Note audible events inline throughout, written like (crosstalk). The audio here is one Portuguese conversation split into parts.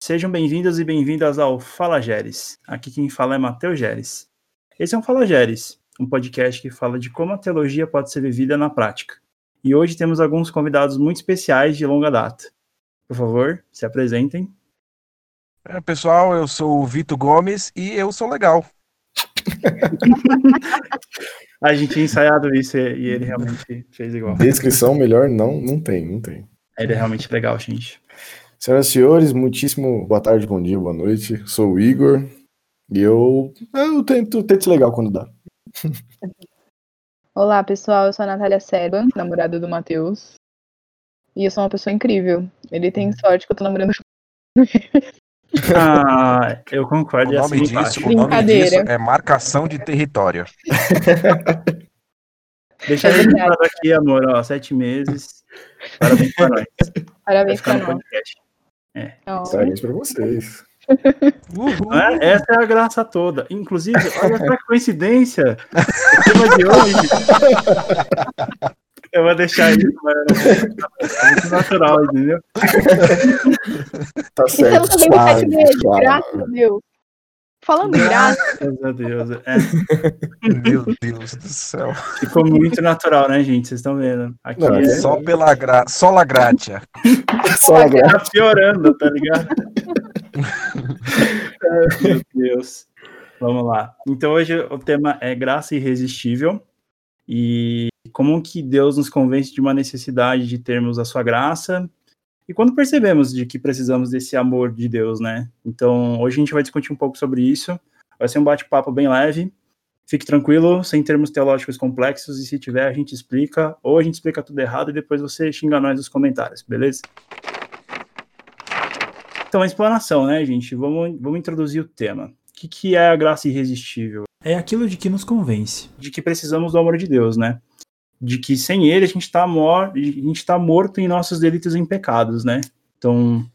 Sejam bem-vindos e bem-vindas ao Fala Geres. Aqui quem fala é Matheus Geres. Esse é um Fala Geres, um podcast que fala de como a teologia pode ser vivida na prática. E hoje temos alguns convidados muito especiais de longa data. Por favor, se apresentem. É, pessoal, eu sou o Vitor Gomes e eu sou legal. (laughs) a gente tinha ensaiado isso e ele realmente fez igual. Descrição melhor não, não tem, não tem. Ele é realmente legal, gente. Senhoras e senhores, muitíssimo boa tarde, bom dia, boa noite. Sou o Igor e eu, eu tento, tento legal quando dá. (laughs) Olá, pessoal, eu sou a Natália Seba, namorada do Matheus. E eu sou uma pessoa incrível. Ele tem sorte que eu tô namorando (laughs) Ah, eu concordo. O nome, assim disso, o nome disso é marcação de território. (laughs) Deixa é eu aqui, amor, ó, sete meses. Parabéns pra nós. Parabéns pra nós. É. Parabéns pra vocês. É? Essa é a graça toda. Inclusive, olha essa coincidência. O tema de hoje. Eu vou deixar isso, mas é muito natural, entendeu? Tá certo. Então também claro, sete meses, claro. graças a Deus. Falando em graça. Graças a Deus. É. (laughs) Meu Deus do céu. Ficou muito natural, né, gente? Vocês estão vendo. Aqui Não, é... Só pela gra... Só la gratia. (laughs) Só la gratia. Tá piorando, tá ligado? (laughs) Meu Deus. Vamos lá. Então hoje o tema é graça irresistível. E como que Deus nos convence de uma necessidade de termos a sua graça e quando percebemos de que precisamos desse amor de Deus, né? Então, hoje a gente vai discutir um pouco sobre isso. Vai ser um bate-papo bem leve. Fique tranquilo, sem termos teológicos complexos, e se tiver, a gente explica, ou a gente explica tudo errado e depois você xinga nós nos comentários, beleza? Então, a explanação, né, gente? Vamos, vamos introduzir o tema. O que, que é a graça irresistível? É aquilo de que nos convence. De que precisamos do amor de Deus, né? De que sem ele a gente está mor a tá morto em nossos delitos e em pecados, né? Então,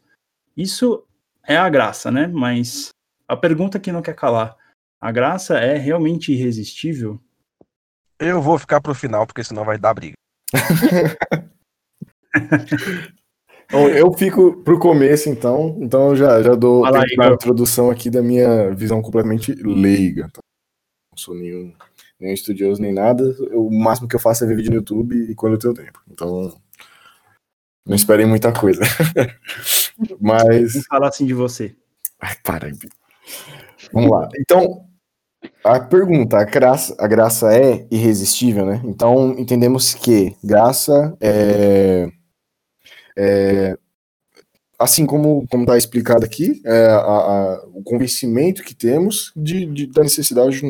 isso é a graça, né? Mas a pergunta que não quer calar, a graça é realmente irresistível? Eu vou ficar pro final, porque senão vai dar briga. Bom, (laughs) eu fico pro começo, então. Então eu já, já dou uma introdução aqui da minha visão completamente leiga. Tá? Não sou nenhum nem estudioso nem nada. Eu, o máximo que eu faço é ver vídeo no YouTube e quando eu tenho tempo. Então, não esperem muita coisa. (laughs) Mas. Vamos falar assim de você. Ai, para. Vamos lá. Então, a pergunta: a graça, a graça é irresistível, né? Então, entendemos que graça é. é assim como está explicado aqui, é a, a, o convencimento que temos de, de, da necessidade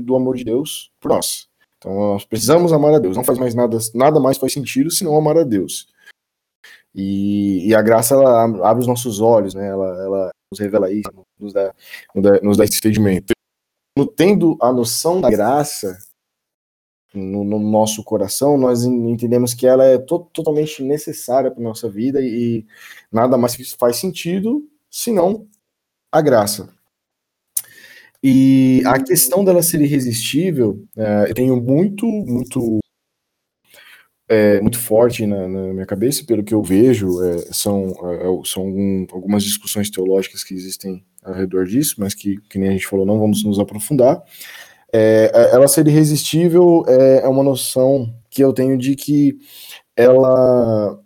do amor de Deus por nós. Então nós precisamos amar a Deus. Não faz mais nada, nada mais faz sentido se não amar a Deus. E, e a graça ela abre os nossos olhos, né? Ela, ela nos revela isso, nos dá, nos dá, nos dá esse entendimento. Tendo a noção da graça no, no, nosso coração, nós entendemos que ela é to totalmente necessária para nossa vida e, e nada mais faz sentido senão a graça. E a questão dela ser irresistível, é, eu tenho muito, muito, é, muito forte na, na, minha cabeça, pelo que eu vejo, é, são, é, são algum, algumas discussões teológicas que existem ao redor disso, mas que, que nem a gente falou, não vamos nos aprofundar. É, é, ela ser irresistível é, uma noção que eu tenho de que ela,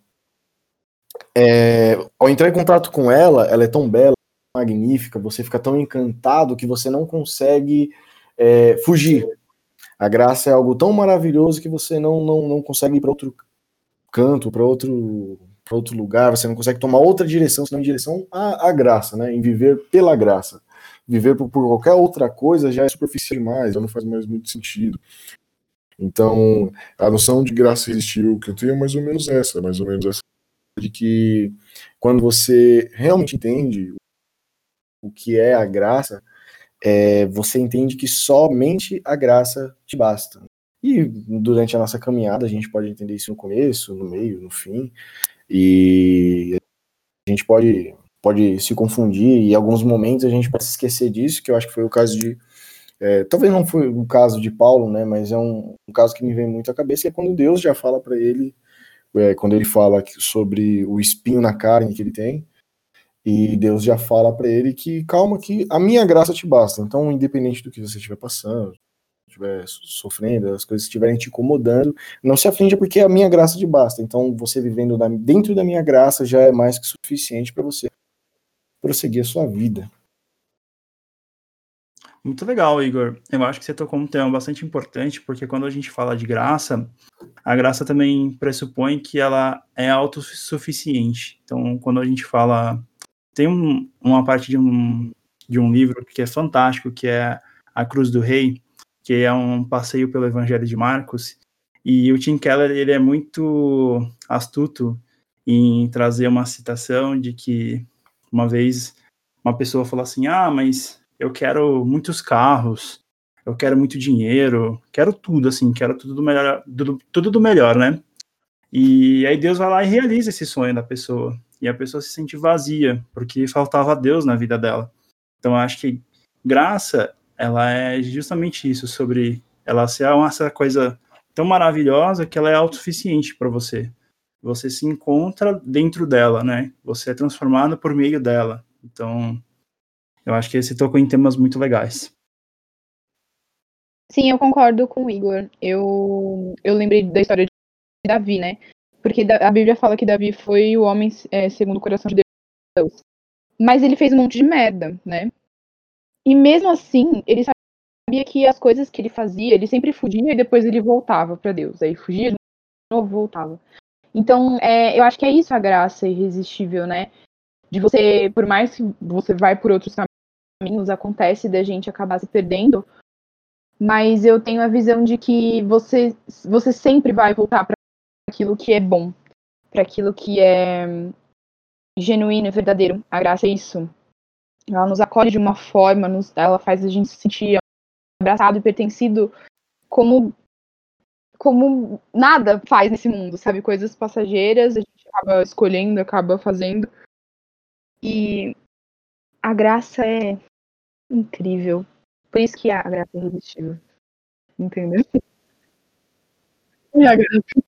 ao entrar em contato com ela, ela é tão bela, magnífica, você fica tão encantado que você não consegue é, fugir. A graça é algo tão maravilhoso que você não, não, não consegue ir para outro canto, para outro, outro lugar, você não consegue tomar outra direção, senão em direção à, à graça, né? em viver pela graça. Viver por, por qualquer outra coisa já é superficial demais, já não faz mais muito sentido. Então, a noção de graça existiu que eu tenho é mais ou menos essa, mais ou menos essa de que quando você realmente entende o que é a graça, é, você entende que somente a graça te basta. E durante a nossa caminhada, a gente pode entender isso no começo, no meio, no fim, e a gente pode, pode se confundir, e em alguns momentos a gente pode se esquecer disso, que eu acho que foi o caso de. É, talvez não foi o caso de Paulo, né, mas é um, um caso que me vem muito à cabeça, que é quando Deus já fala para ele, é, quando ele fala sobre o espinho na carne que ele tem, E Deus já fala para ele que calma que a minha graça te basta. Então, independente do que você estiver passando, estiver sofrendo, as coisas estiverem te incomodando, não se aflige porque a minha graça te basta. Então, você vivendo dentro da minha graça já é mais que suficiente para você prosseguir a sua vida. Muito legal, Igor. Eu acho que você tocou um tema bastante importante, porque quando a gente fala de graça, a graça também pressupõe que ela é autossuficiente. Então, quando a gente fala. Tem um, uma parte de um, de um livro que é fantástico, que é A Cruz do Rei, que é um passeio pelo Evangelho de Marcos. E o Tim Keller ele é muito astuto em trazer uma citação de que uma vez uma pessoa falou assim: Ah, mas eu quero muitos carros, eu quero muito dinheiro, quero tudo, assim, quero tudo do melhor, tudo, tudo do melhor, né? E aí Deus vai lá e realiza esse sonho da pessoa. E a pessoa se sente vazia, porque faltava Deus na vida dela. Então eu acho que graça, ela é justamente isso, sobre ela ser uma, essa coisa tão maravilhosa que ela é autossuficiente para você. Você se encontra dentro dela, né? Você é transformado por meio dela. Então, eu acho que esse tocou em temas muito legais. Sim, eu concordo com o Igor. Eu, eu lembrei da história de Davi, né? Porque a Bíblia fala que Davi foi o homem é, segundo o coração de Deus. Mas ele fez um monte de merda, né? E mesmo assim, ele sabia que as coisas que ele fazia, ele sempre fugia e depois ele voltava para Deus. Aí fugia de novo, voltava. Então, é, eu acho que é isso a graça irresistível, né? De você, por mais que você vai por outros caminhos acontece da gente acabar se perdendo, mas eu tenho a visão de que você, você sempre vai voltar para aquilo que é bom, para aquilo que é genuíno e verdadeiro. A graça é isso. Ela nos acolhe de uma forma, nos, ela faz a gente se sentir abraçado e pertencido como como nada faz nesse mundo, sabe? Coisas passageiras, a gente acaba escolhendo, acaba fazendo. E a graça é incrível. Por isso que a graça é irresistível. Entendeu? É a graça.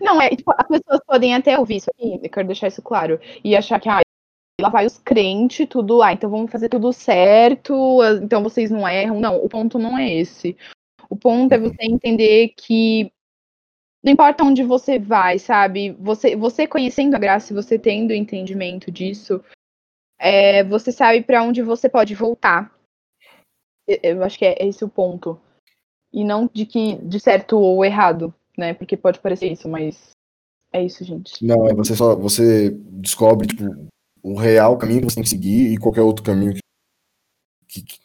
Não, é, tipo, as pessoas podem até ouvir isso aqui, eu quero deixar isso claro, e achar que, ah, lá vai os crentes, tudo, ah, então vamos fazer tudo certo, então vocês não erram. Não, o ponto não é esse. O ponto é você entender que não importa onde você vai, sabe? Você, você conhecendo a graça, você tendo entendimento disso, é, você sabe para onde você pode voltar. Eu acho que é esse o ponto. E não de que de certo ou errado, né? Porque pode parecer isso, mas é isso, gente. Não, é você só você descobre tipo, o real caminho que você tem que seguir e qualquer outro caminho que, que,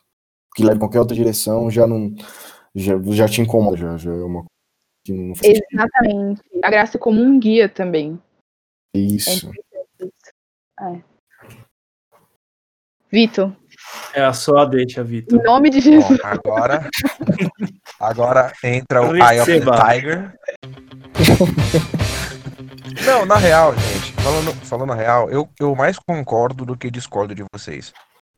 que leva em qualquer outra direção já não já, já te incomoda, já, já é uma que não faz Exatamente. Sentido. A graça é como um guia também. Isso. É. é. Vitor. É a sua deixa, Vitor. Em nome de Jesus. Bom, agora, agora entra o (laughs) Eye of the Tiger. (laughs) Não, na real, gente, falando, falando a real, eu, eu mais concordo do que discordo de vocês.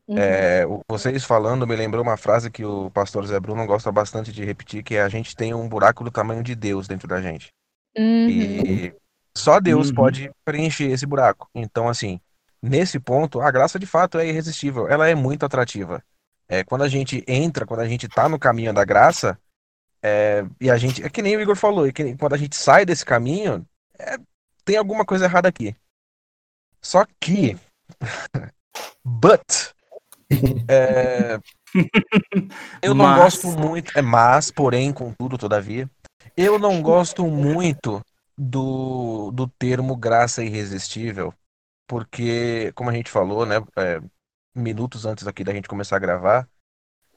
Uhum. É, vocês falando me lembrou uma frase que o pastor Zé Bruno gosta bastante de repetir, que é a gente tem um buraco do tamanho de Deus dentro da gente. Uhum. E só Deus uhum. pode preencher esse buraco. Então, assim, nesse ponto, a graça de fato é irresistível, ela é muito atrativa. É, quando a gente entra, quando a gente tá no caminho da graça, é, e a gente, é que nem o Igor falou, é que quando a gente sai desse caminho, é, tem alguma coisa errada aqui. Só que, (laughs) but, é, eu não mas... gosto muito, é mas, porém, contudo, todavia, eu não gosto muito do, do termo graça irresistível, porque, como a gente falou, né, é, minutos antes aqui da gente começar a gravar,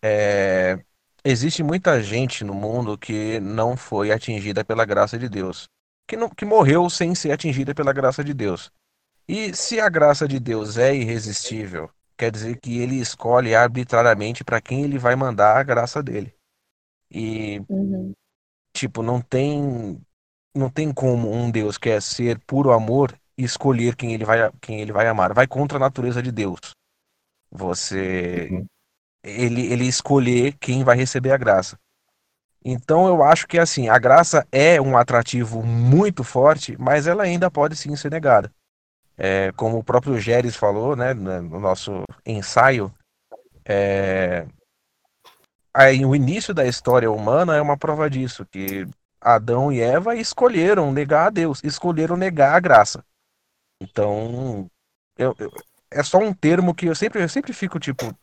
é, existe muita gente no mundo que não foi atingida pela graça de Deus, que, não, que morreu sem ser atingida pela graça de Deus. E se a graça de Deus é irresistível, quer dizer que ele escolhe arbitrariamente para quem ele vai mandar a graça dele. E, uhum. tipo, não tem não tem como um Deus que é ser puro amor escolher quem ele vai, quem ele vai amar. Vai contra a natureza de Deus. Você. Uhum. Ele, ele escolher quem vai receber a graça. Então eu acho que assim, a graça é um atrativo muito forte, mas ela ainda pode sim ser negada. É, como o próprio Geres falou, né, no nosso ensaio, é, aí, o início da história humana é uma prova disso, que Adão e Eva escolheram negar a Deus, escolheram negar a graça. Então, eu, eu, é só um termo que eu sempre, eu sempre fico tipo,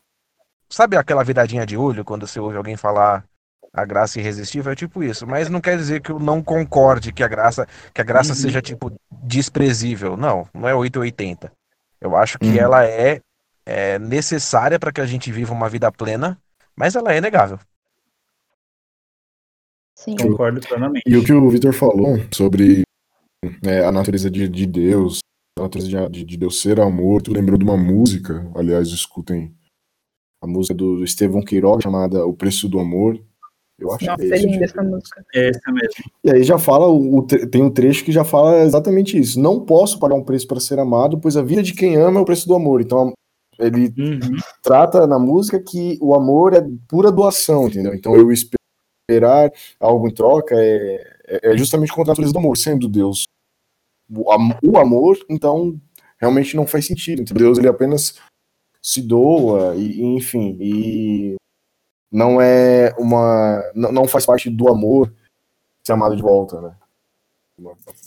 sabe aquela viradinha de olho quando você ouve alguém falar a graça irresistível é tipo isso, mas não quer dizer que eu não concorde que a graça, que a graça uhum. seja tipo desprezível. Não, não é 880. Eu acho que uhum. ela é, é necessária para que a gente viva uma vida plena, mas ela é negável. Sim. Concordo plenamente. E o que o Vitor falou sobre é, a natureza de, de Deus, de, de, Deus ser amor, tu lembrou de uma música, aliás, escutem a música do Estevão Queiroga chamada O Preço do Amor, eu acho Nossa, que é, é linda essa música. É essa mesmo. E aí já fala, o, tem um trecho que já fala exatamente isso. Não posso pagar um preço para ser amado, pois a vida de quem ama é o preço do amor. Então ele uhum. trata na música que o amor é pura doação, entendeu? Então eu esperar algo em troca é, é justamente contra a natureza do amor, sendo Deus o amor, então realmente não faz sentido. Então, Deus ele apenas se doa e, enfim, e não é uma. não faz parte do amor ser amado de volta, né?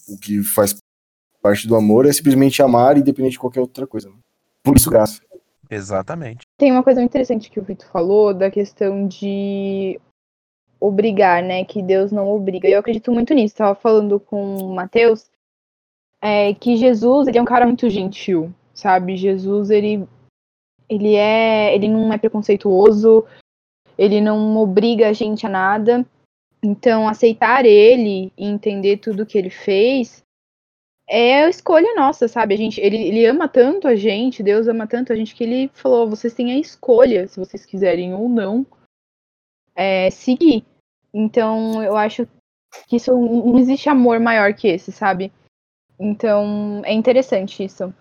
O que faz parte do amor é simplesmente amar, independente de qualquer outra coisa. Né? Por isso, graça. Exatamente. Tem uma coisa muito interessante que o Vitor falou da questão de obrigar, né? Que Deus não obriga. Eu acredito muito nisso. Estava falando com o Mateus é, que Jesus ele é um cara muito gentil, sabe? Jesus ele ele é ele não é preconceituoso, ele não obriga a gente a nada. Então, aceitar ele e entender tudo que ele fez é a escolha nossa, sabe? A gente, ele, ele ama tanto a gente, Deus ama tanto a gente que ele falou: vocês têm a escolha, se vocês quiserem ou não, é, seguir. Então, eu acho que isso não existe amor maior que esse, sabe? Então, é interessante isso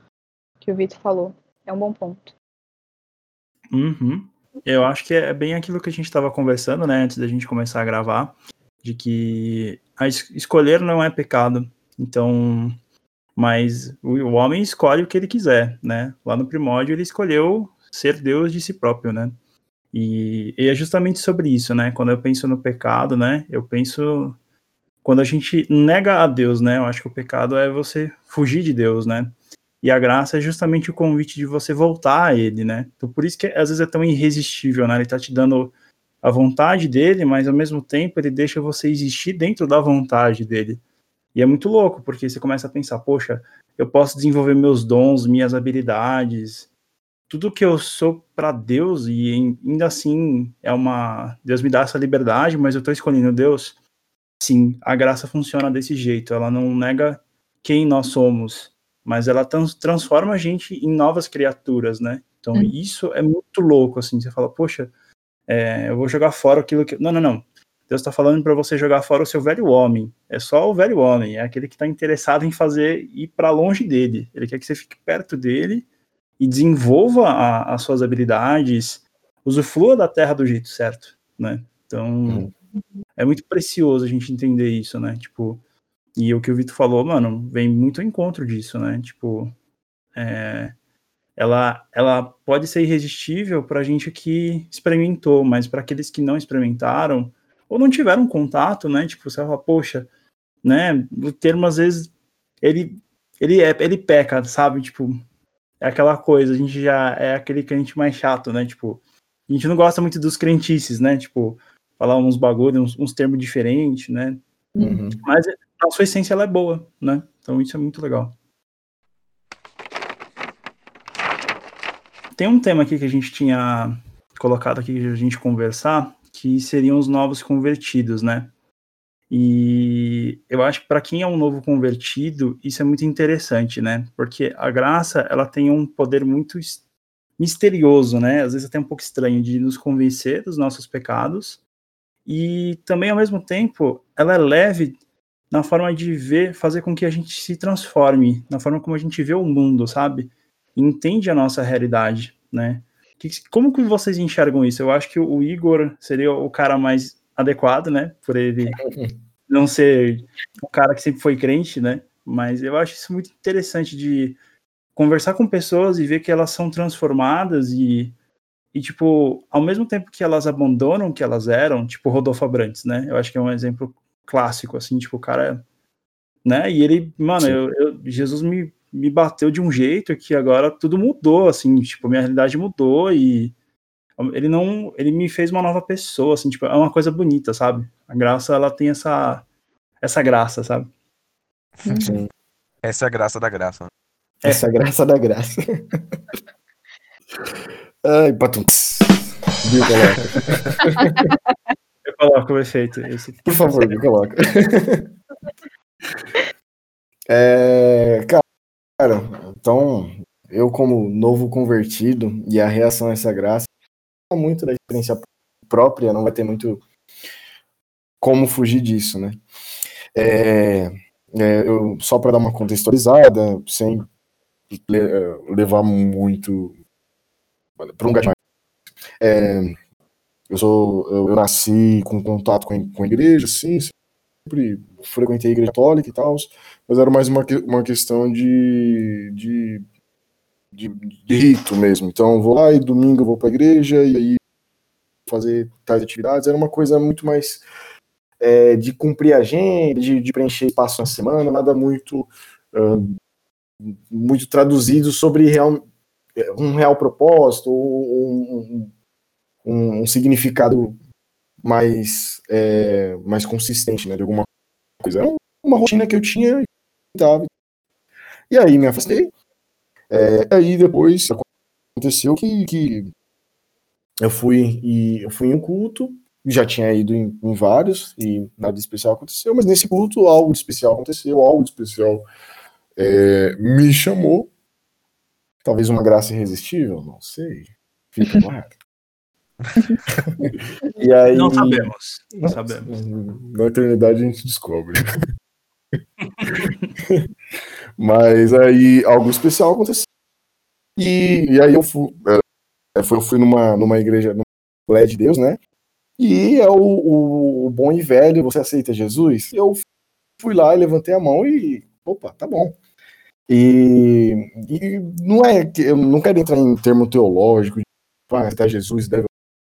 que o Vitor falou. É um bom ponto. Uhum. Eu acho que é bem aquilo que a gente estava conversando, né, antes da gente começar a gravar, de que es escolher não é pecado. Então, mas o, o, homem escolhe o que ele quiser, né? Lá no primórdio ele escolheu ser Deus de si próprio, né? E, e é justamente sobre isso, né? Quando eu penso no pecado, né? Eu penso quando a gente nega a Deus, né? Eu acho que o pecado é você fugir de Deus, né? E a graça é justamente o convite de você voltar a ele, né? Então por isso que às vezes é tão irresistível, né? Ele tá te dando a vontade dele, mas ao mesmo tempo ele deixa você existir dentro da vontade dele. E é muito louco, porque você começa a pensar, poxa, eu posso desenvolver meus dons, minhas habilidades, tudo que eu sou para Deus e ainda assim é uma Deus me dá essa liberdade, mas eu estou escolhendo Deus. Sim, a graça funciona desse jeito, ela não nega quem nós somos, mas ela trans transforma a gente em novas criaturas, né? Então hum. isso é muito louco, assim, você fala, poxa, é, eu vou jogar fora aquilo que... Não, não, não. Deus está falando para você jogar fora o seu velho homem. É só o velho homem, é aquele que está interessado em fazer ir para longe dele. Ele quer que você fique perto dele e desenvolva a, as suas habilidades, usufrua da terra do jeito certo, né? Então, uhum. É muito precioso a gente entender isso, né? Tipo, e o que o Vitor falou, mano, vem muito ao encontro disso, né? Tipo, é, ela, ela pode ser irresistível para a gente que experimentou, mas para aqueles que não experimentaram ou não tiveram contato, né? Tipo, você fala, poxa, né? O termo às vezes ele ele é ele peca, sabe? Tipo, é aquela coisa, a gente já é aquele crente mais chato, né? Tipo, a gente não gosta muito dos crentices, né? Tipo, falar uns bagulho, uns, uns termos diferentes, né? Uhum. Mas a sua essência ela é boa, né? Então isso é muito legal. Tem um tema aqui que a gente tinha colocado aqui a gente conversar, que seriam os novos convertidos, né? E eu acho que para quem é um novo convertido, isso é muito interessante, né? Porque a graça, ela tem um poder muito misterioso, né? Às vezes até um pouco estranho de nos convencer dos nossos pecados. E também ao mesmo tempo, ela é leve na forma de ver, fazer com que a gente se transforme, na forma como a gente vê o mundo, sabe? entende a nossa realidade, né? Que, como que vocês enxergam isso? Eu acho que o Igor seria o cara mais adequado, né? Por ele (laughs) não ser o cara que sempre foi crente, né? Mas eu acho isso muito interessante de conversar com pessoas e ver que elas são transformadas e, e tipo, ao mesmo tempo que elas abandonam o que elas eram, tipo Rodolfo Abrantes, né? Eu acho que é um exemplo clássico, assim, tipo, o cara, né? E ele, mano, eu, eu, Jesus me, me bateu de um jeito que agora tudo mudou, assim, tipo, minha realidade mudou e ele não, ele me fez uma nova pessoa, assim, tipo, é uma coisa bonita, sabe? A graça, ela tem essa, essa graça, sabe? Sim. Essa é a graça da graça. É. Essa é a graça da graça. (laughs) Ai, patum. Viu, coloca. Eu coloco o efeito. Esse. Por favor, me coloca. (laughs) É, cara, então, eu como novo convertido e a reação a essa graça, muito da experiência própria, não vai ter muito como fugir disso, né? É, é, eu, só para dar uma contextualizada, sem levar muito para um gatilho. É, eu sou, eu, eu, nasci com contato com com a igreja, sim, sempre frequentei a igreja católica e tal, mas era mais uma, uma questão de, de, de, de rito mesmo. Então, vou lá e domingo eu vou para a igreja e aí fazer tais atividades. Era uma coisa muito mais é, de cumprir a agenda, de, de, preencher espaço na semana, nada muito uh, muito traduzido sobre real, um real propósito um, um, um significado mais, é, mais consistente, né, de alguma coisa. Era uma rotina que eu tinha e aí me afastei. É, aí depois aconteceu que, que eu fui e eu fui em um culto, já tinha ido em, em, vários e nada especial aconteceu, mas nesse culto algo especial aconteceu, algo especial é, me chamou, talvez uma graça irresistível, não sei, fica no ar. (laughs) e aí, não sabemos, não sabemos. Na eternidade a gente descobre. Mas aí algo especial aconteceu. E, e aí eu fui, é, eu fui numa, numa igreja, no Lé de Deus, né? E é o, o, o, bom e velho, você aceita Jesus? Eu fui lá e levantei a mão e, opa, tá bom. E, e não é que eu não quero entrar em termo teológico, ah, aceitar Jesus deve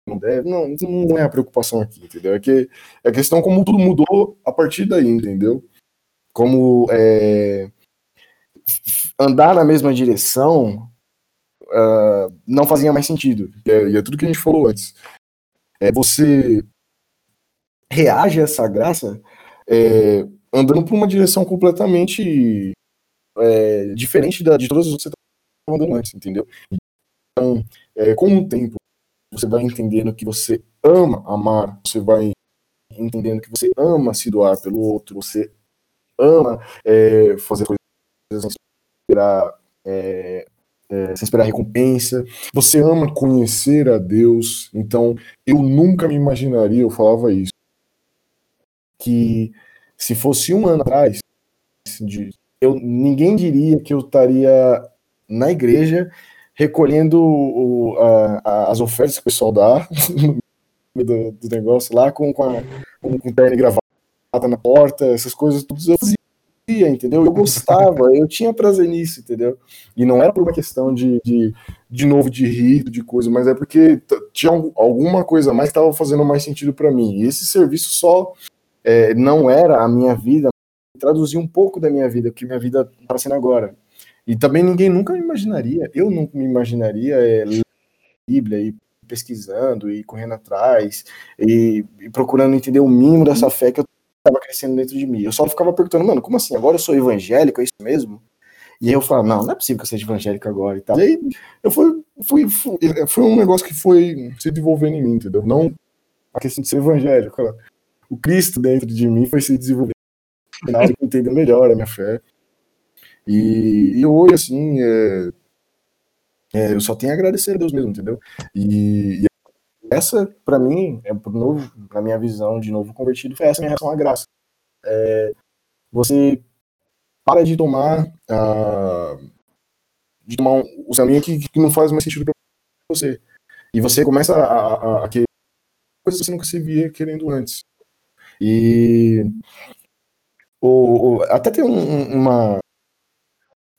não deve, não, não é a preocupação aqui, entendeu? É que é a questão como tudo mudou a partir daí, entendeu? Como é, andar na mesma direção uh, não fazia mais sentido. E é, e é, tudo que a gente falou antes. É, você reage a essa graça é, andando por uma direção completamente é, diferente da, de todas as outras que você estava andando antes, entendeu? Então, é, com o tempo, você vai entendendo que você ama amar, você vai entendendo que você ama se doar pelo outro, você ama é, fazer coisas sem esperar, é, é, sem esperar recompensa, você ama conhecer a Deus. Então, eu nunca me imaginaria, eu falava isso, que se fosse um ano atrás, de, eu, ninguém diria que eu estaria na igreja recolhendo o, a, as ofertas que o pessoal dá (laughs) do, do negócio lá com, com, a, com, com terno e gravata na porta, essas coisas tudo eu fazia, entendeu? Eu gostava, (laughs) eu tinha prazer nisso, entendeu? E não era por uma questão de, de, de novo, de rito, de coisa, mas é porque tinha alguma coisa mais que estava fazendo mais sentido para mim. E esse serviço só é, não era a minha vida, traduzia um pouco da minha vida, o que minha vida está sendo agora. E também ninguém nunca me imaginaria, eu nunca me imaginaria é, ler a Bíblia e pesquisando e correndo atrás e, e, procurando entender o mínimo dessa fé que eu estava crescendo dentro de mim. Eu só ficava perguntando, mano, como assim? Agora eu sou evangélico, é isso mesmo? E aí eu falava, não, não é possível que eu seja evangélico agora e tal. E aí eu fui, fui, fui, foi um negócio que foi se desenvolvendo em mim, entendeu? Não a questão de ser evangélico. O Cristo dentro de mim foi se desenvolvendo, entendendo melhor a minha fé. E, e hoje, assim, é, é, eu só tenho a agradecer a Deus mesmo, entendeu? E, e essa, para mim, é novo, na minha visão de novo convertido, foi essa minha reação à graça. É, você para de tomar uh, de tomar um, o caminho que, que não faz mais sentido para você. E você começa a, a, a querer coisas que você nunca se via querendo antes. E o, o até tem um, uma,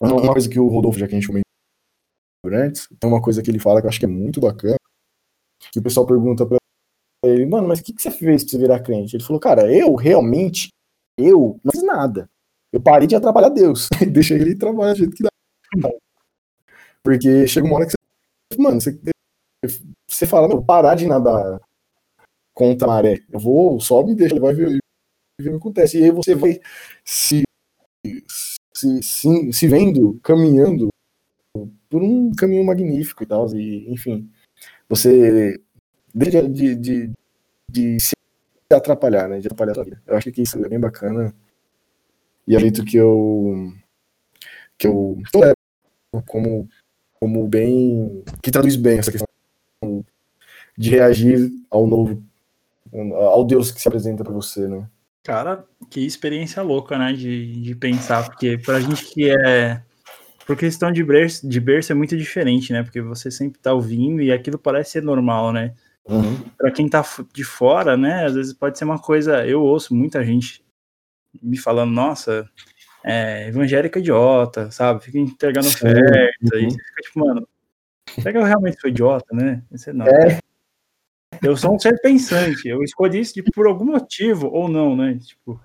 Uma coisa que o Rodolfo, já que a gente comentou antes, tem uma coisa que ele fala que eu acho que é muito bacana, que o pessoal pergunta pra ele, mano, mas o que, que você fez pra você virar crente? Ele falou, cara, eu realmente, eu não fiz nada. Eu parei de atrapalhar Deus. (laughs) Deixei ele trabalhar do jeito que dá. Porque chega uma hora que você, mano, você, você fala, meu, parar de nadar contra a maré. Eu vou, só me deixa, vai ver, ver o que acontece. E aí você vai se, se, se, se vendo caminhando por um caminho magnífico e tal. E, enfim, você deixa de, de, de se atrapalhar, né? De atrapalhar a sua vida. Eu acho que isso é bem bacana. E é jeito que eu que eu como como bem que traduz bem essa questão de reagir ao novo ao Deus que se apresenta para você, né? Cara, que experiência louca, né? De, de pensar, porque pra gente que é. Por questão de berço, de berço é muito diferente, né? Porque você sempre tá ouvindo e aquilo parece ser normal, né? Uhum. Pra quem tá de fora, né? Às vezes pode ser uma coisa. Eu ouço muita gente me falando, nossa, é, evangélica idiota, sabe? Fica entregando oferta. Uhum. E você fica tipo, mano, será que eu realmente sou idiota, né? Você não. É. Eu sou um ser pensante, eu escolhi isso tipo, por algum motivo, ou não, né? Tipo,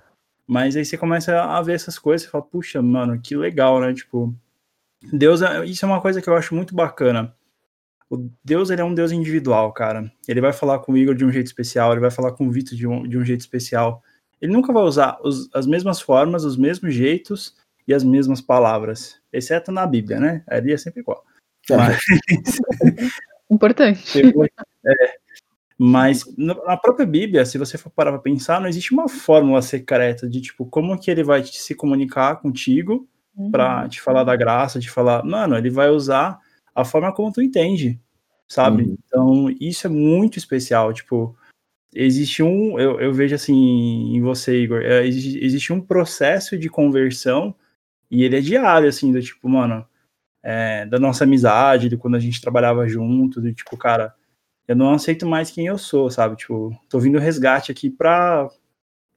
mas aí você começa a ver essas coisas e fala, puxa, mano, que legal, né? Tipo, Deus, é, isso é uma coisa que eu acho muito bacana. O Deus, ele é um Deus individual, cara. Ele vai falar com o Igor de um jeito especial, ele vai falar com o Vitor de um, de um jeito especial. Ele nunca vai usar os, as mesmas formas, os mesmos jeitos e as mesmas palavras, exceto na Bíblia, né? Ali é sempre igual. É. Mas... (laughs) Importante. É, mas na própria Bíblia, se você for parar para pensar, não existe uma fórmula secreta de tipo como que ele vai se comunicar contigo uhum. para te falar da graça, te falar, mano, ele vai usar a forma como tu entende, sabe? Uhum. Então, isso é muito especial, tipo, existe um, eu, eu vejo assim em você, Igor, é, existe, existe, um processo de conversão e ele é diário, assim, do tipo, mano, é, da nossa amizade, de quando a gente trabalhava junto, do tipo, cara, eu não aceito mais quem eu sou, sabe? Tipo, tô vindo resgate aqui pra.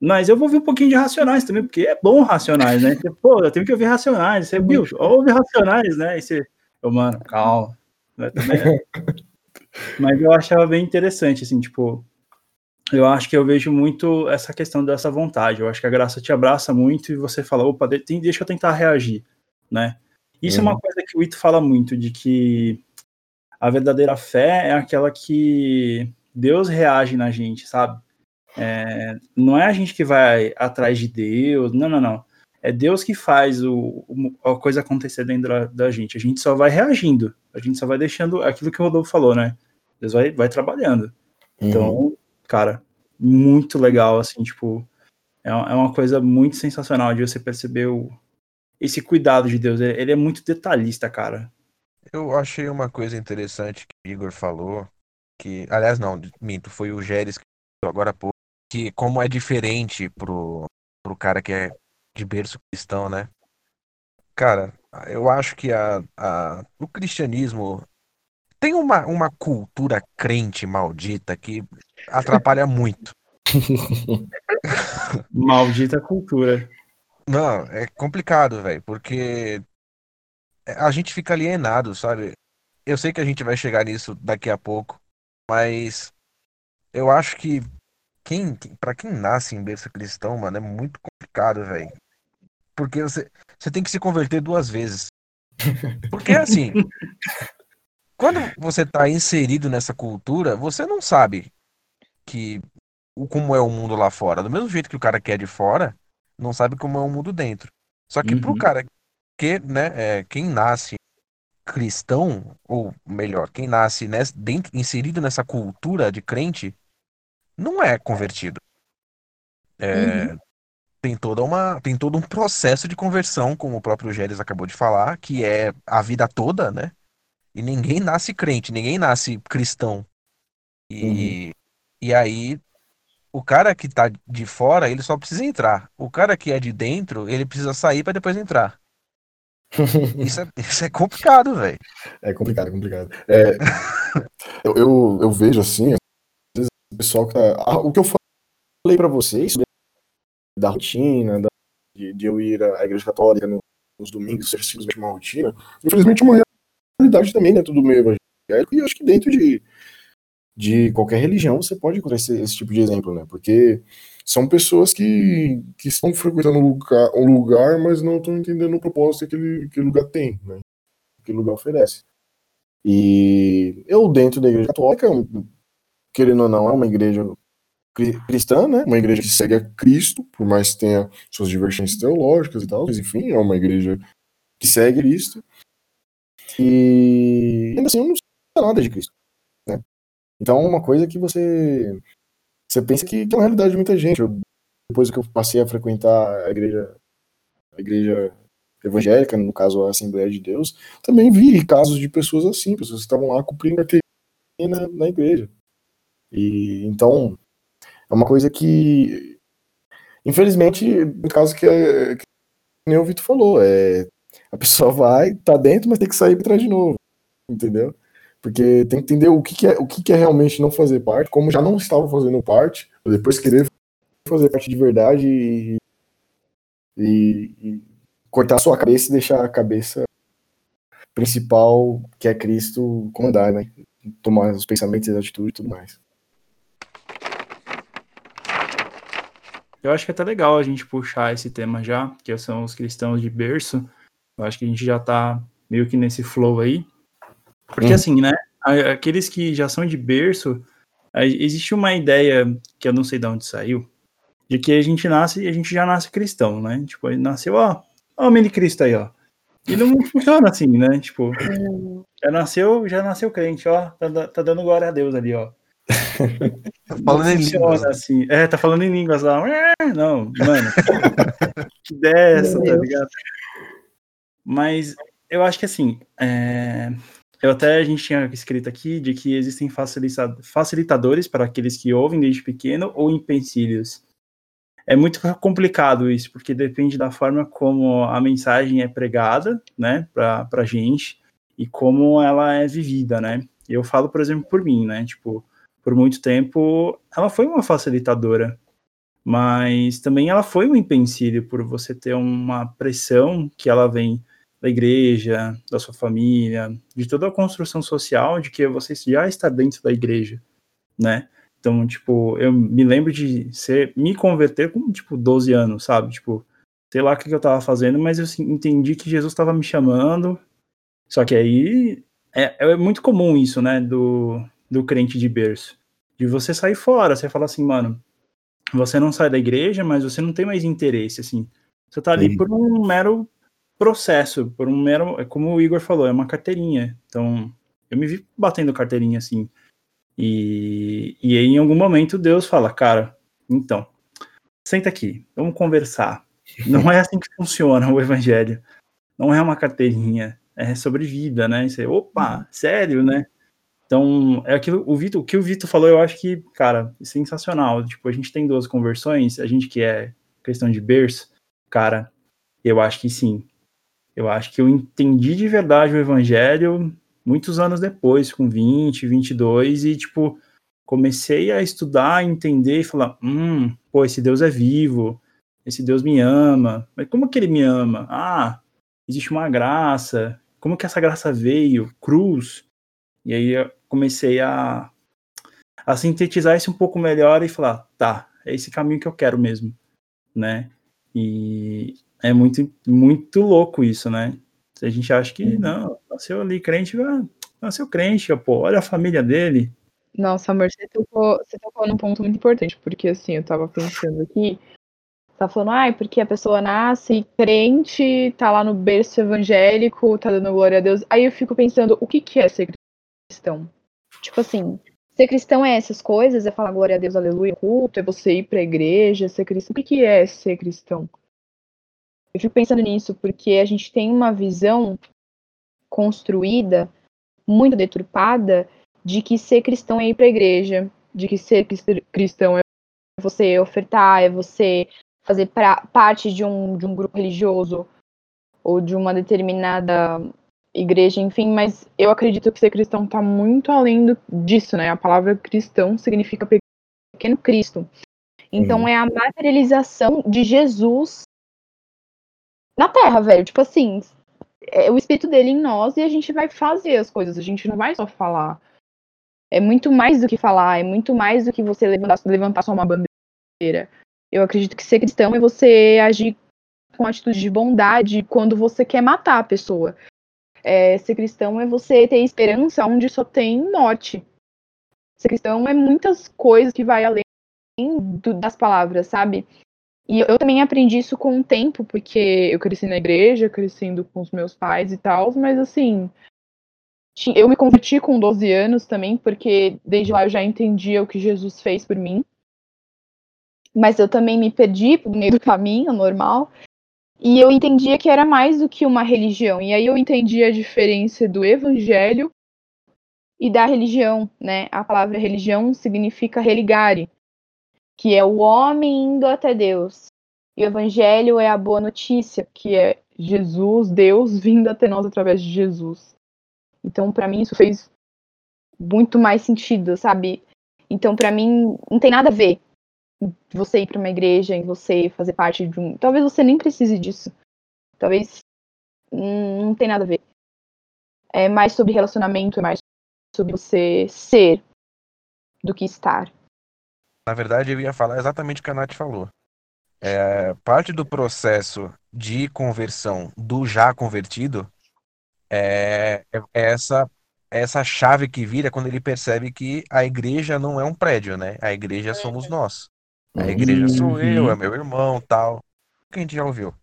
Mas eu vou ver um pouquinho de Racionais também, porque é bom Racionais, né? Pô, eu tenho que ouvir Racionais. Você, viu? Ouve Racionais, né? E você, eu, mano, calma. (laughs) Mas eu achava bem interessante, assim, tipo, eu acho que eu vejo muito essa questão dessa vontade. Eu acho que a graça te abraça muito e você fala, opa, deixa eu tentar reagir, né? Isso uhum. é uma coisa que o Ito fala muito, de que a verdadeira fé é aquela que Deus reage na gente, sabe? É, não é a gente que vai atrás de Deus, não, não, não. É Deus que faz o, a coisa acontecer dentro da, da, gente. A gente só vai reagindo, a gente só vai deixando aquilo que o Rodolfo falou, né? Deus vai, vai trabalhando. Uhum. Então, cara, muito legal, assim, tipo, é, é uma coisa muito sensacional de você perceber o, esse cuidado de Deus. Ele é muito detalhista, cara. Eu achei uma coisa interessante que o Igor falou, que, aliás, não, minto, foi o Géris que agora há pouco, que como é diferente pro, pro cara que é de berço cristão, né? Cara, eu acho que a, a, o cristianismo tem uma, uma cultura crente maldita que atrapalha (laughs) muito. Maldita cultura. Não, é complicado, velho, porque a gente fica alienado, sabe? Eu sei que a gente vai chegar nisso daqui a pouco, mas eu acho que quem, para quem nasce em berço cristão, mano, é muito complicado, velho. Porque você, você tem que se converter duas vezes. (laughs) Porque assim, quando você tá inserido nessa cultura, você não sabe que como é o mundo lá fora. Do mesmo jeito que o cara que é de fora não sabe como é o mundo dentro. Só que uhum. pro cara que, né, é, quem nasce cristão, ou melhor, quem nasce nessa, dentro, inserido nessa cultura de crente, não é convertido. É, uhum. tem, toda uma, tem todo um processo de conversão, como o próprio Géres acabou de falar, que é a vida toda, né? E ninguém nasce crente, ninguém nasce cristão. E, uhum. e aí, o cara que tá de fora, ele só precisa entrar. O cara que é de dentro, ele precisa sair para depois entrar. Isso é, isso é complicado, velho. É complicado, é complicado. É, eu, eu, eu, vejo assim, o pessoal que tá. Ah, o que eu falei para vocês da rotina, da, de, de, eu ir à igreja católica no, nos domingos seja simplesmente uma rotina, infelizmente é uma realidade também dentro do meio evangélico, e acho que dentro de, de qualquer religião você pode encontrar esse, esse tipo de exemplo, né? Porque são pessoas que, que estão frequentando um lugar, lugar, mas não estão entendendo o propósito que aquele, aquele lugar tem, né? Que lugar oferece. E eu, dentro da igreja católica, querendo ou não, é uma igreja cristã, né? Uma igreja que segue a Cristo, por mais que tenha suas divergências teológicas e tal, mas enfim, é uma igreja que segue Cristo. E ainda assim, eu não sei nada de Cristo? Então, uma coisa que você você pensa que, que é uma realidade de muita gente. Eu, depois que eu passei a frequentar a igreja a igreja evangélica, no caso a Assembleia de Deus, também vi casos de pessoas assim, pessoas que estavam lá cumprindo a na, na igreja. E então é uma coisa que, infelizmente, no caso que, que nem o Vitor falou, é, a pessoa (laughs) vai, tá dentro, mas tem que sair para trás de novo, entendeu? Porque tem que entender o que, que é, o que, que é realmente não fazer parte, como já não estava fazendo parte, depois querer fazer parte de verdade e, e, e cortar sua cabeça e deixar a cabeça principal, que é Cristo, comandar, né? Tomar os pensamentos, as atitudes e tudo mais. Eu acho que é até legal a gente puxar esse tema já, que são os cristãos de berço. Eu acho que a gente já tá meio que nesse flow aí. Porque hum. assim, né? Aqueles que já são de berço, existe uma ideia que eu não sei de onde saiu, de que a gente nasce e a gente já nasce cristão, né? Tipo, ele nasceu, ó, ó o mini Cristo aí, ó. E não (laughs) funciona assim, né? Tipo, já nasceu, já nasceu crente, ó, tá, tá dando glória a Deus ali, ó. Tá (laughs) falando em línguas. Assim. É, tá falando em línguas lá. (laughs) Não, mano. que ideia é essa, tá ligado? Mas eu acho que assim. É... Eu até a gente tinha escrito aqui de que existem facilitadores para aqueles que ouvem desde pequeno ou empecilhos. É muito complicado isso, porque depende da forma como a mensagem é pregada, né, pra, pra gente, e como ela é vivida, né. Eu falo, por exemplo, por mim, né, tipo, por muito tempo, ela foi uma facilitadora, mas também ela foi um empecilho por você ter uma pressão que ela vem da igreja, da sua família, de toda a construção social de que você já está dentro da igreja, né? Então, tipo, eu me lembro de ser, me converter com, tipo, 12 anos, sabe? Tipo, sei lá o que eu estava fazendo, mas eu assim, entendi que Jesus estava me chamando. Só que aí é, é muito comum isso, né? Do, do crente de berço. De você sair fora, você fala assim, mano, você não sai da igreja, mas você não tem mais interesse, assim. Você tá ali Sim. por um mero processo, por um mero, é como o Igor falou, é uma carteirinha. Então, eu me vi batendo carteirinha assim. E, e aí, em algum momento, Deus fala, cara, então, senta aqui, vamos conversar. (laughs) Não é assim que funciona o evangelho. Não é uma carteirinha, é sobre vida, né? Você, opa, sério, né? Então, é aquilo, o, Vitor, o que o Vitor falou, eu acho que, cara, é sensacional. Tipo, a gente tem duas conversões, a gente que é questão de berço, cara, eu acho que sim. Eu acho que eu entendi de verdade o evangelho muitos anos depois, com 20, 22, e, tipo, comecei a estudar, entender e falar: hum, pô, esse Deus é vivo, esse Deus me ama. Mas como que ele me ama? Ah, existe uma graça. Como que essa graça veio? Cruz. E aí eu comecei a, a sintetizar isso um pouco melhor e falar, tá, é esse caminho que eu quero mesmo, né? E é muito, muito louco isso, né? A gente acha que, uhum. não, nasceu ali crente, ah, nasceu crente, pô, olha a família dele. Nossa, amor, você tocou, você tocou num ponto muito importante, porque assim, eu tava pensando aqui, tá falando, ai, ah, porque a pessoa nasce crente, tá lá no berço evangélico, tá dando glória a Deus. Aí eu fico pensando, o que que é ser cristão. Tipo assim, ser cristão é essas coisas, é falar glória a Deus, aleluia, culto, é você ir pra igreja, ser cristão. O que, que é ser cristão? Eu fico pensando nisso porque a gente tem uma visão construída, muito deturpada, de que ser cristão é ir pra igreja, de que ser cristão é você ofertar, é você fazer pra, parte de um, de um grupo religioso ou de uma determinada igreja, enfim, mas eu acredito que ser cristão está muito além do, disso, né? A palavra cristão significa pequeno Cristo. Então uhum. é a materialização de Jesus na Terra, velho. Tipo assim, é o espírito dele em nós e a gente vai fazer as coisas. A gente não vai só falar. É muito mais do que falar, é muito mais do que você levantar, levantar só uma bandeira. Eu acredito que ser cristão é você agir com atitude de bondade quando você quer matar a pessoa. É, ser cristão é você ter esperança onde só tem morte. Ser cristão é muitas coisas que vai além do, das palavras, sabe? E eu também aprendi isso com o tempo, porque eu cresci na igreja, crescendo com os meus pais e tal, mas assim, eu me converti com 12 anos também, porque desde lá eu já entendia o que Jesus fez por mim. Mas eu também me perdi no meio do caminho, normal. E eu entendia que era mais do que uma religião. E aí eu entendi a diferença do evangelho e da religião, né? A palavra religião significa religare, que é o homem indo até Deus. E o evangelho é a boa notícia, que é Jesus, Deus vindo até nós através de Jesus. Então, para mim isso fez muito mais sentido, sabe? Então, para mim não tem nada a ver você ir para uma igreja, em você fazer parte de um. Talvez você nem precise disso. Talvez não tem nada a ver. É mais sobre relacionamento, é mais sobre você ser do que estar. Na verdade, eu ia falar exatamente o que a Nath falou. É, parte do processo de conversão do já convertido é, é essa essa chave que vira quando ele percebe que a igreja não é um prédio, né? A igreja somos nós. A igreja sou eu, é uhum. meu irmão, tal. Que a gente já ouviu.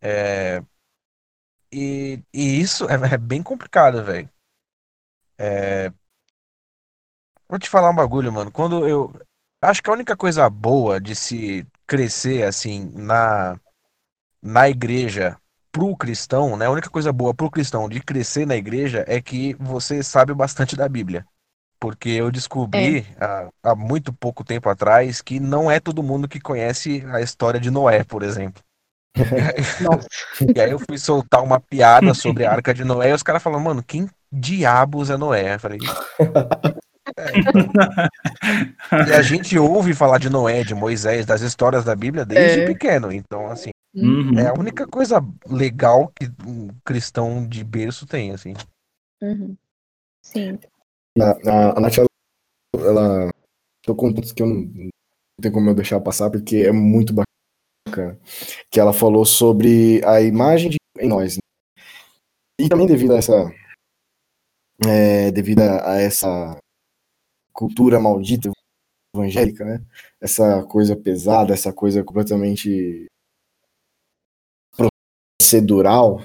É... E, e isso é, é bem complicado, velho. É... Vou te falar um bagulho, mano. Quando eu. Acho que a única coisa boa de se crescer, assim, na, na igreja pro cristão, né? A única coisa boa pro cristão de crescer na igreja é que você sabe bastante da Bíblia porque eu descobri é. há, há, muito pouco tempo atrás que não é todo mundo que conhece a história de Noé, por exemplo. (laughs) e aí eu fui soltar uma piada sobre a (laughs) Arca de Noé e os caras falaram, mano, quem diabos é Noé? Eu falei. É. E a gente ouve falar de Noé, de Moisés, das histórias da Bíblia desde é. pequeno. Então, assim, uhum. é a única coisa legal que um cristão de berço tem, assim. Uhum. Sim. A, a, a Nath, ela, ela tô com pontos que eu não, não tem como eu deixar passar, porque é muito bacana. Que ela falou sobre a imagem de, em nós. Né? E também devido a essa. É, devido a essa cultura maldita evangélica, né? Essa coisa pesada, essa coisa completamente procedural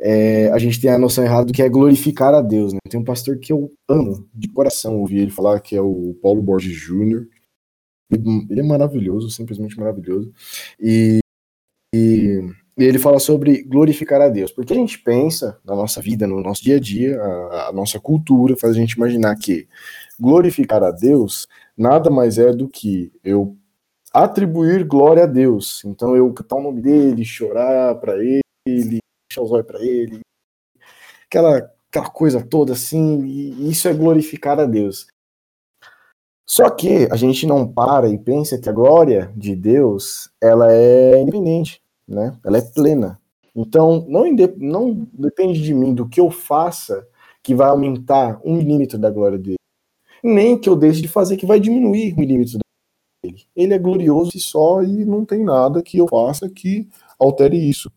é, a gente tem a noção errada do que é glorificar a Deus. Né? Tem um pastor que eu amo de coração ouvir ele falar, que é o Paulo Borges Jr. Ele é maravilhoso, simplesmente maravilhoso. E, e, e, ele fala sobre glorificar a Deus. Porque a gente pensa na nossa vida, no nosso dia a dia, a, a nossa cultura faz a gente imaginar que glorificar a Deus nada mais é do que eu atribuir glória a Deus. Então eu cantar o nome dele, chorar para ele, fechar os olhos para ele, aquela, aquela coisa toda assim, e isso é glorificar a Deus. Só que a gente não para e pensa que a glória de Deus ela é independente, né? Ela é plena. Então não, não depende de mim do que eu faça que vai aumentar um milímetro da glória dele, nem que eu deixe de fazer que vai diminuir um milímetro dele. Ele é glorioso e só e não tem nada que eu faça que altere isso.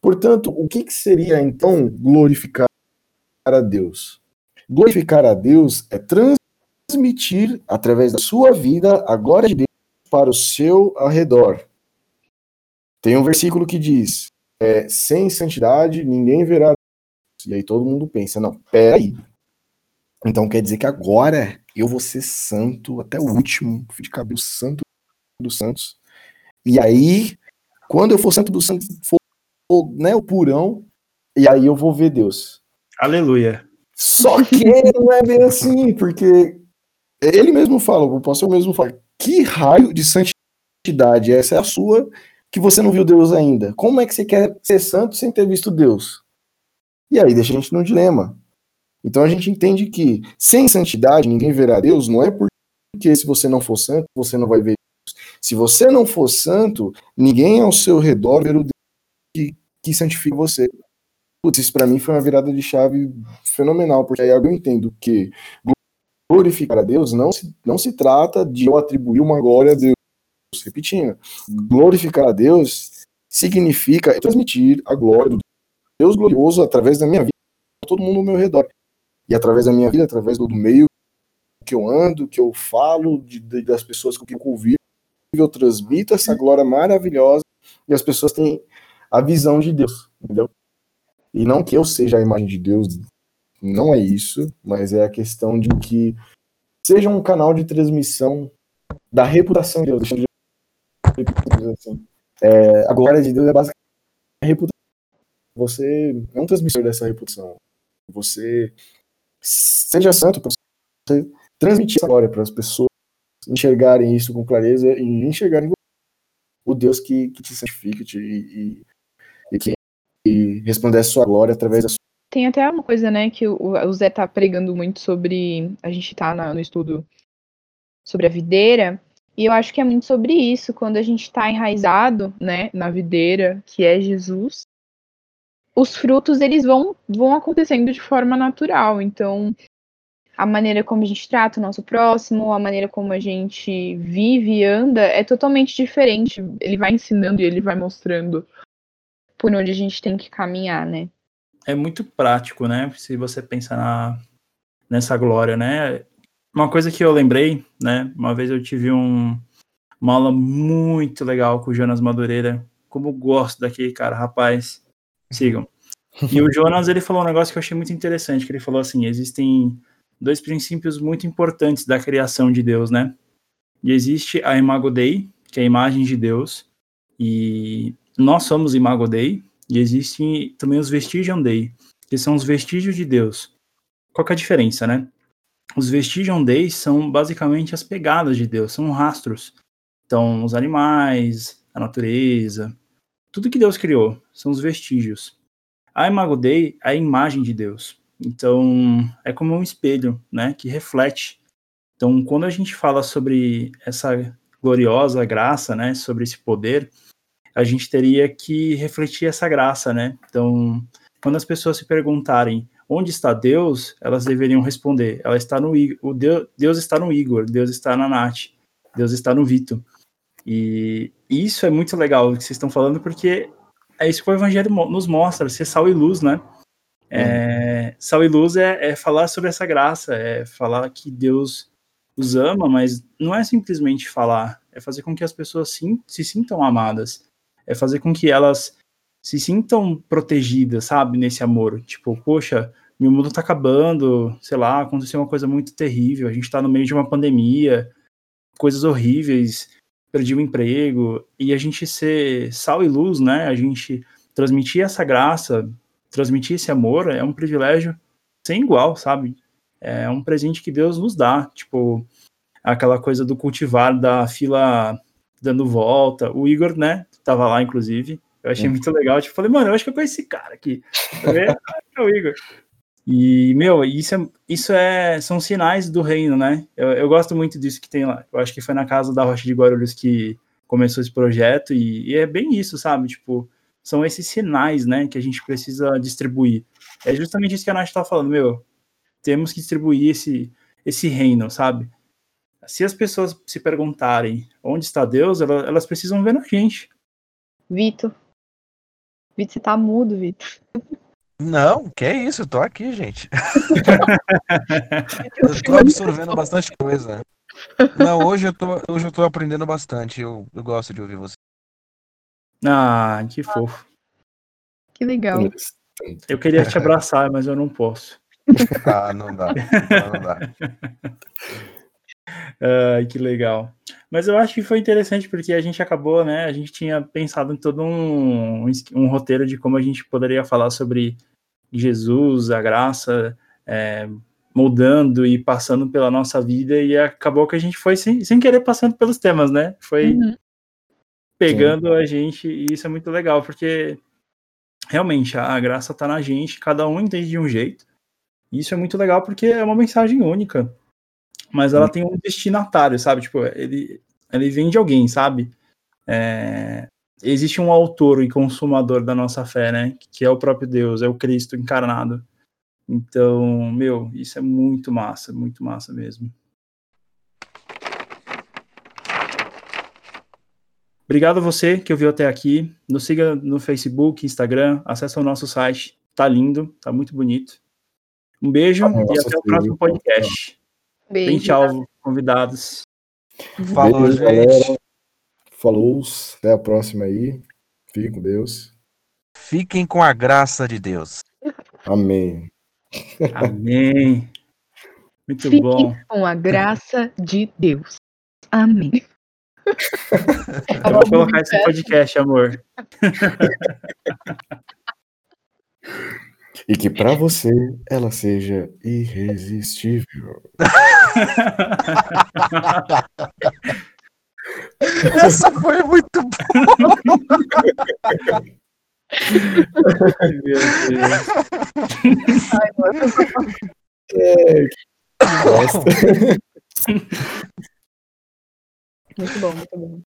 Portanto, o que, que seria então glorificar a Deus? Glorificar a Deus é transmitir, através da sua vida, a glória de Deus para o seu arredor. Tem um versículo que diz: é, sem santidade ninguém verá. E aí todo mundo pensa: não, peraí. Então quer dizer que agora eu vou ser santo até o último, fio de cabelo santo dos santos. E aí, quando eu for santo dos santos, for né, o purão, e aí eu vou ver Deus. Aleluia. Só que não é bem assim, porque ele mesmo fala, o pastor mesmo fala, que raio de santidade essa é a sua que você não viu Deus ainda? Como é que você quer ser santo sem ter visto Deus? E aí deixa a gente num dilema. Então a gente entende que sem santidade ninguém verá Deus, não é porque se você não for santo, você não vai ver Deus. Se você não for santo, ninguém ao seu redor verá o Deus que que santifica você. Putz, isso para mim foi uma virada de chave fenomenal, porque aí eu entendo que glorificar a Deus não se, não se trata de eu atribuir uma glória a Deus. Repetindo, glorificar a Deus significa transmitir a glória do Deus glorioso através da minha vida, todo mundo ao meu redor. E através da minha vida, através do meio que eu ando, que eu falo, de, de, das pessoas com quem eu convivo, eu transmito essa glória maravilhosa e as pessoas têm a visão de Deus, entendeu? E não que eu seja a imagem de Deus, não é isso, mas é a questão de que seja um canal de transmissão da reputação de Deus. Assim. É, a glória de Deus é basicamente a reputação. Você é um transmissor dessa reputação. Você seja santo para você transmitir essa glória para as pessoas enxergarem isso com clareza e enxergarem o Deus que, que te santifica te, e, e, que e responder a sua glória através da sua. Tem até uma coisa, né, que o, o Zé tá pregando muito sobre. A gente tá na, no estudo sobre a videira, e eu acho que é muito sobre isso, quando a gente está enraizado, né, na videira, que é Jesus, os frutos eles vão, vão acontecendo de forma natural. Então, a maneira como a gente trata o nosso próximo, a maneira como a gente vive e anda é totalmente diferente. Ele vai ensinando e ele vai mostrando por onde a gente tem que caminhar, né? É muito prático, né? Se você pensar na, nessa glória, né? Uma coisa que eu lembrei, né? Uma vez eu tive um, uma aula muito legal com o Jonas Madureira. Como gosto daquele cara, rapaz. Sigam. E o Jonas, ele falou um negócio que eu achei muito interessante, que ele falou assim, existem dois princípios muito importantes da criação de Deus, né? E existe a Imago Dei, que é a imagem de Deus, e nós somos Imago Dei, e existem também os Vestigion Dei, que são os vestígios de Deus. Qual é a diferença, né? Os Vestigion Dei são basicamente as pegadas de Deus, são rastros. Então, os animais, a natureza, tudo que Deus criou, são os vestígios. A Imago Dei é a imagem de Deus. Então, é como um espelho, né, que reflete. Então, quando a gente fala sobre essa gloriosa graça, né, sobre esse poder, a gente teria que refletir essa graça, né? Então, quando as pessoas se perguntarem onde está Deus, elas deveriam responder: ela está no o Deus, Deus está no Igor, Deus está na Nath, Deus está no Vito. E isso é muito legal o que vocês estão falando, porque é isso que o Evangelho nos mostra, ser sal e luz, né? É, sal e luz é, é, falar sobre essa graça, é falar que Deus os ama, mas não é simplesmente falar, é fazer com que as pessoas sim, se sintam amadas é fazer com que elas se sintam protegidas, sabe, nesse amor. Tipo, poxa, meu mundo tá acabando, sei lá, aconteceu uma coisa muito terrível, a gente tá no meio de uma pandemia, coisas horríveis, perdi o emprego, e a gente ser sal e luz, né, a gente transmitir essa graça, transmitir esse amor, é um privilégio sem igual, sabe? É um presente que Deus nos dá, tipo, aquela coisa do cultivar da fila dando volta. O Igor, né, tava lá, inclusive. Eu achei é. muito legal. Tipo, falei, mano, eu acho que eu conheci esse cara aqui. (laughs) é o Igor. E, meu, isso, é, isso é, são sinais do reino, né? Eu, eu, gosto muito disso que tem lá. Eu acho que foi na casa da Rocha de Guarulhos que começou esse projeto, e, e é bem isso, sabe? Tipo, são esses sinais, né, que a gente precisa distribuir. É justamente isso que a Nath tá falando, meu. Temos que distribuir esse, esse reino, sabe? Se as pessoas se perguntarem onde está Deus, elas, elas precisam ver na gente. Vitor. Vitor, você tá mudo, Vitor. Não, que é isso, eu tô aqui, gente. (laughs) eu tô absorvendo bastante coisa. Não, hoje eu tô, hoje eu tô aprendendo bastante. Eu, eu gosto de ouvir você. Ah, que fofo. Que legal. Eu queria te abraçar, mas eu não posso. Ah, não dá. Não, não dá. (laughs) Ai, que legal. Mas eu acho que foi interessante porque a gente acabou, né? A gente tinha pensado em todo um, um roteiro de como a gente poderia falar sobre Jesus, a graça, é, mudando e passando pela nossa vida, e acabou que a gente foi sem, sem querer passando pelos temas, né? Foi uhum. pegando Sim. a gente, e isso é muito legal, porque realmente a, a graça está na gente, cada um entende de um jeito. E isso é muito legal porque é uma mensagem única mas ela tem um destinatário, sabe? Tipo, ele, ele vem de alguém, sabe? É, existe um autor e consumador da nossa fé, né? Que é o próprio Deus, é o Cristo encarnado. Então, meu, isso é muito massa, muito massa mesmo. Obrigado a você que ouviu até aqui. Nos siga no Facebook, Instagram, acesse o nosso site. Tá lindo, tá muito bonito. Um beijo Nossa, e até o próximo podcast. Beijo. Tchau, convidados. Falou, beijo, gente. Falou, até a próxima aí. Fiquem com Deus. Fiquem com a graça de Deus. Amém. Amém. Muito Fiquem bom. com a graça de Deus. Amém. Eu vou colocar esse podcast, amor. E que para você ela seja irresistível. (laughs) (laughs) Essa foi muito boa. Ai, meu Deus. Ai, (laughs) mano. É, muito bom, muito bom.